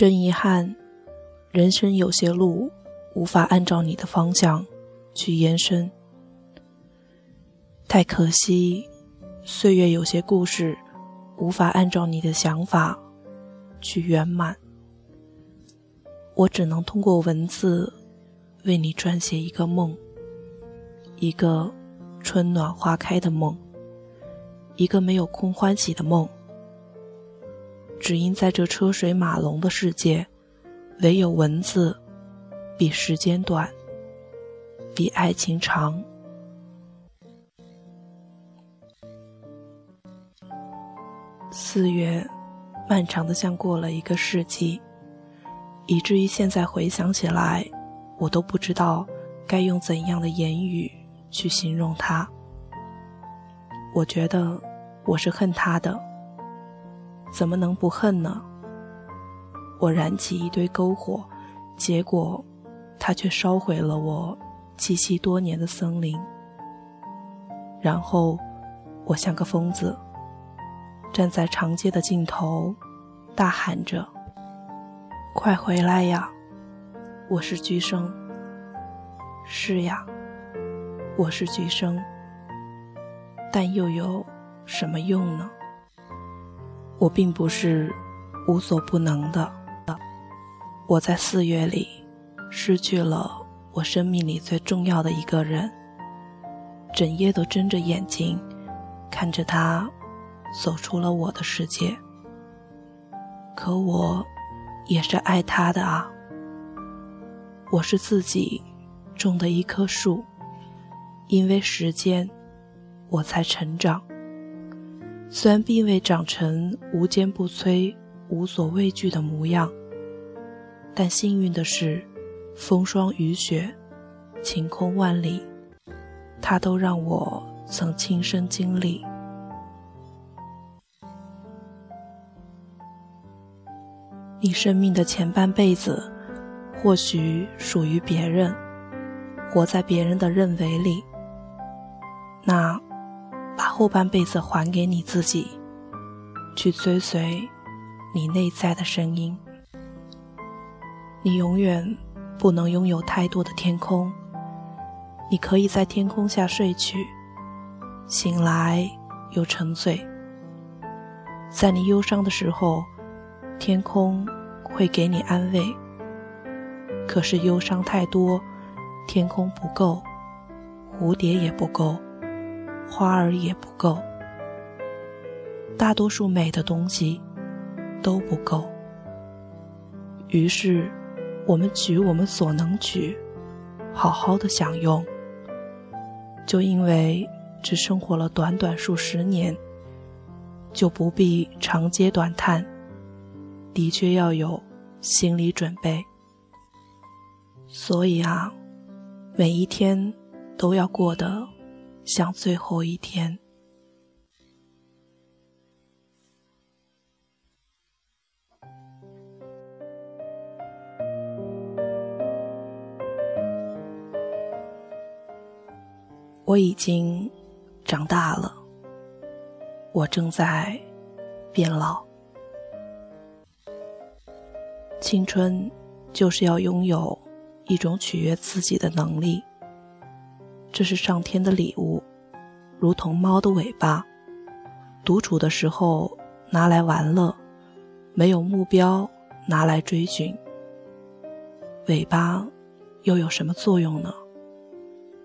真遗憾，人生有些路无法按照你的方向去延伸。太可惜，岁月有些故事无法按照你的想法去圆满。我只能通过文字为你撰写一个梦，一个春暖花开的梦，一个没有空欢喜的梦。只因在这车水马龙的世界，唯有文字比时间短，比爱情长。四月，漫长的像过了一个世纪，以至于现在回想起来，我都不知道该用怎样的言语去形容它。我觉得我是恨他的。怎么能不恨呢？我燃起一堆篝火，结果，它却烧毁了我栖息多年的森林。然后，我像个疯子，站在长街的尽头，大喊着：“快回来呀！我是菊生。是呀，我是菊生。但又有什么用呢？”我并不是无所不能的。我在四月里失去了我生命里最重要的一个人，整夜都睁着眼睛看着他走出了我的世界。可我也是爱他的啊。我是自己种的一棵树，因为时间，我才成长。虽然并未长成无坚不摧、无所畏惧的模样，但幸运的是，风霜雨雪、晴空万里，它都让我曾亲身经历。你生命的前半辈子，或许属于别人，活在别人的认为里，那。把后半辈子还给你自己，去追随你内在的声音。你永远不能拥有太多的天空，你可以在天空下睡去，醒来又沉醉。在你忧伤的时候，天空会给你安慰。可是忧伤太多，天空不够，蝴蝶也不够。花儿也不够，大多数美的东西都不够。于是，我们取我们所能取，好好的享用。就因为只生活了短短数十年，就不必长嗟短叹。的确要有心理准备。所以啊，每一天都要过得。像最后一天，我已经长大了，我正在变老。青春就是要拥有一种取悦自己的能力。这是上天的礼物，如同猫的尾巴，独处的时候拿来玩乐，没有目标拿来追寻。尾巴又有什么作用呢？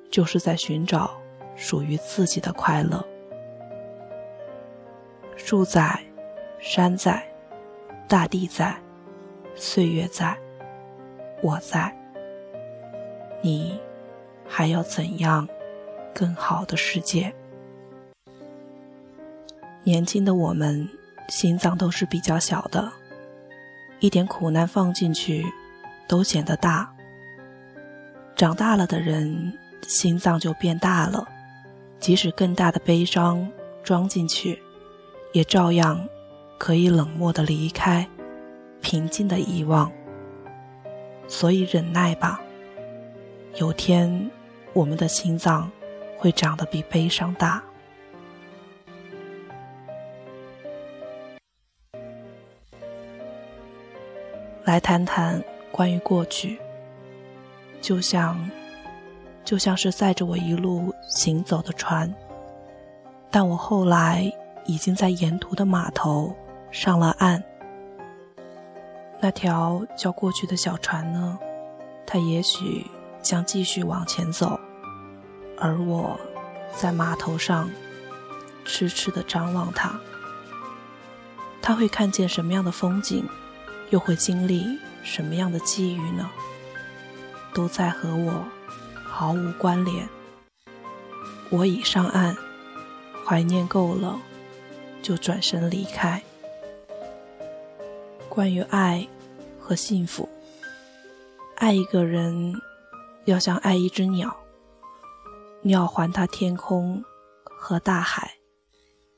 就是在寻找属于自己的快乐。树在，山在，大地在，岁月在，我在，你。还要怎样更好的世界？年轻的我们心脏都是比较小的，一点苦难放进去都显得大。长大了的人心脏就变大了，即使更大的悲伤装进去，也照样可以冷漠的离开，平静的遗忘。所以忍耐吧。有天，我们的心脏会长得比悲伤大。来谈谈关于过去，就像，就像是载着我一路行走的船，但我后来已经在沿途的码头上了岸。那条叫过去的小船呢，它也许将继续往前走，而我，在码头上，痴痴地张望他。他会看见什么样的风景？又会经历什么样的际遇呢？都在和我毫无关联。我已上岸，怀念够了，就转身离开。关于爱和幸福，爱一个人，要像爱一只鸟，你要还他天空和大海，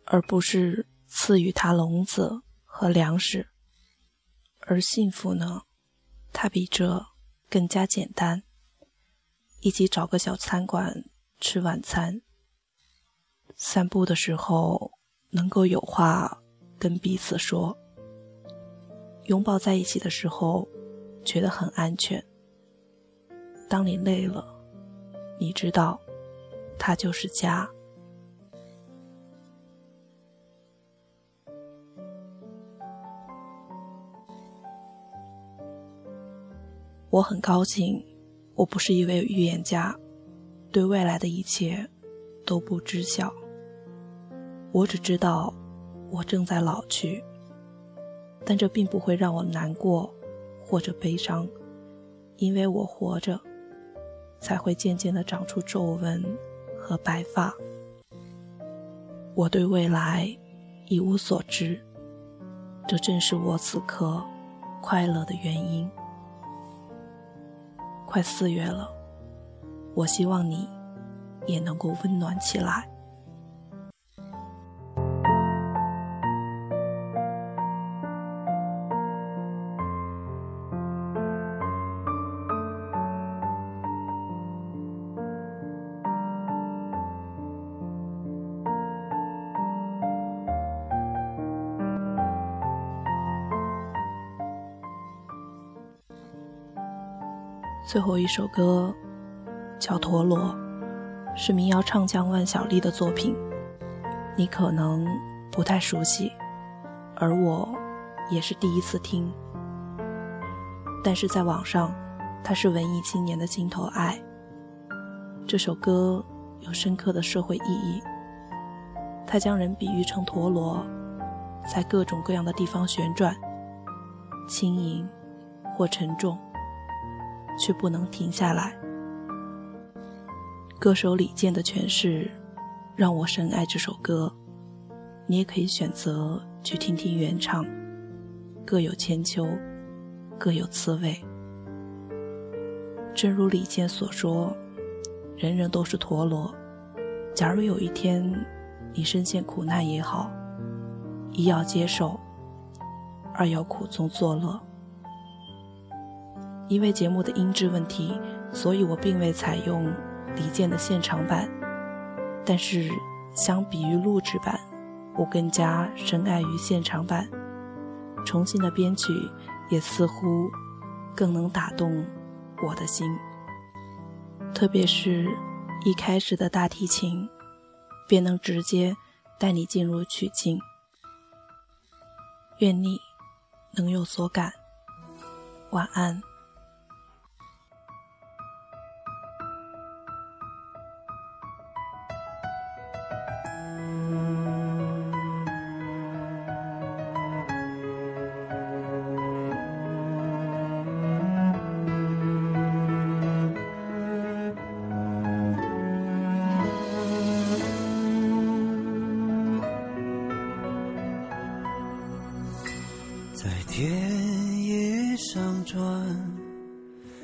而不是赐予他笼子和粮食。而幸福呢？它比这更加简单。一起找个小餐馆吃晚餐，散步的时候能够有话跟彼此说，拥抱在一起的时候觉得很安全。当你累了，你知道，它就是家。我很高兴，我不是一位预言家，对未来的一切都不知晓。我只知道我正在老去，但这并不会让我难过或者悲伤，因为我活着，才会渐渐的长出皱纹和白发。我对未来一无所知，这正是我此刻快乐的原因。快四月了，我希望你也能够温暖起来。最后一首歌叫《陀螺》，是民谣唱将万晓利的作品，你可能不太熟悉，而我也是第一次听。但是在网上，它是文艺青年的心头爱。这首歌有深刻的社会意义，它将人比喻成陀螺，在各种各样的地方旋转，轻盈或沉重。却不能停下来。歌手李健的诠释让我深爱这首歌，你也可以选择去听听原唱，各有千秋，各有滋味。正如李健所说：“人人都是陀螺，假如有一天你深陷苦难也好，一要接受，二要苦中作乐。”因为节目的音质问题，所以我并未采用李健的现场版。但是，相比于录制版，我更加深爱于现场版。重新的编曲也似乎更能打动我的心。特别是一开始的大提琴，便能直接带你进入曲境。愿你能有所感。晚安。在田野上转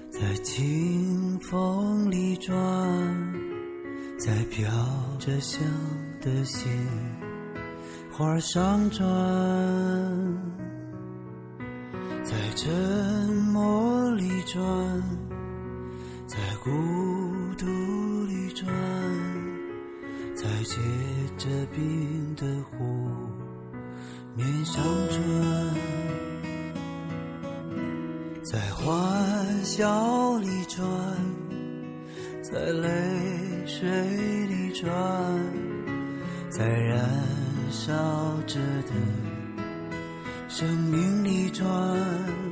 在清风里转在飘着香的鲜花上转在沉默里转在孤独里转在结着冰的湖。面向着在欢笑里转在泪水里转在燃烧着的生命里转。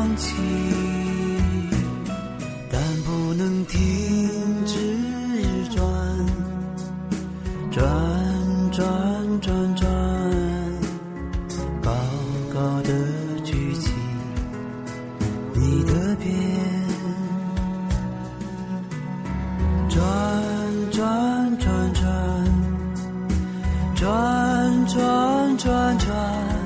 放弃，但不能停止转，转转转转，高高的举起你的鞭，转转转转，转转转转。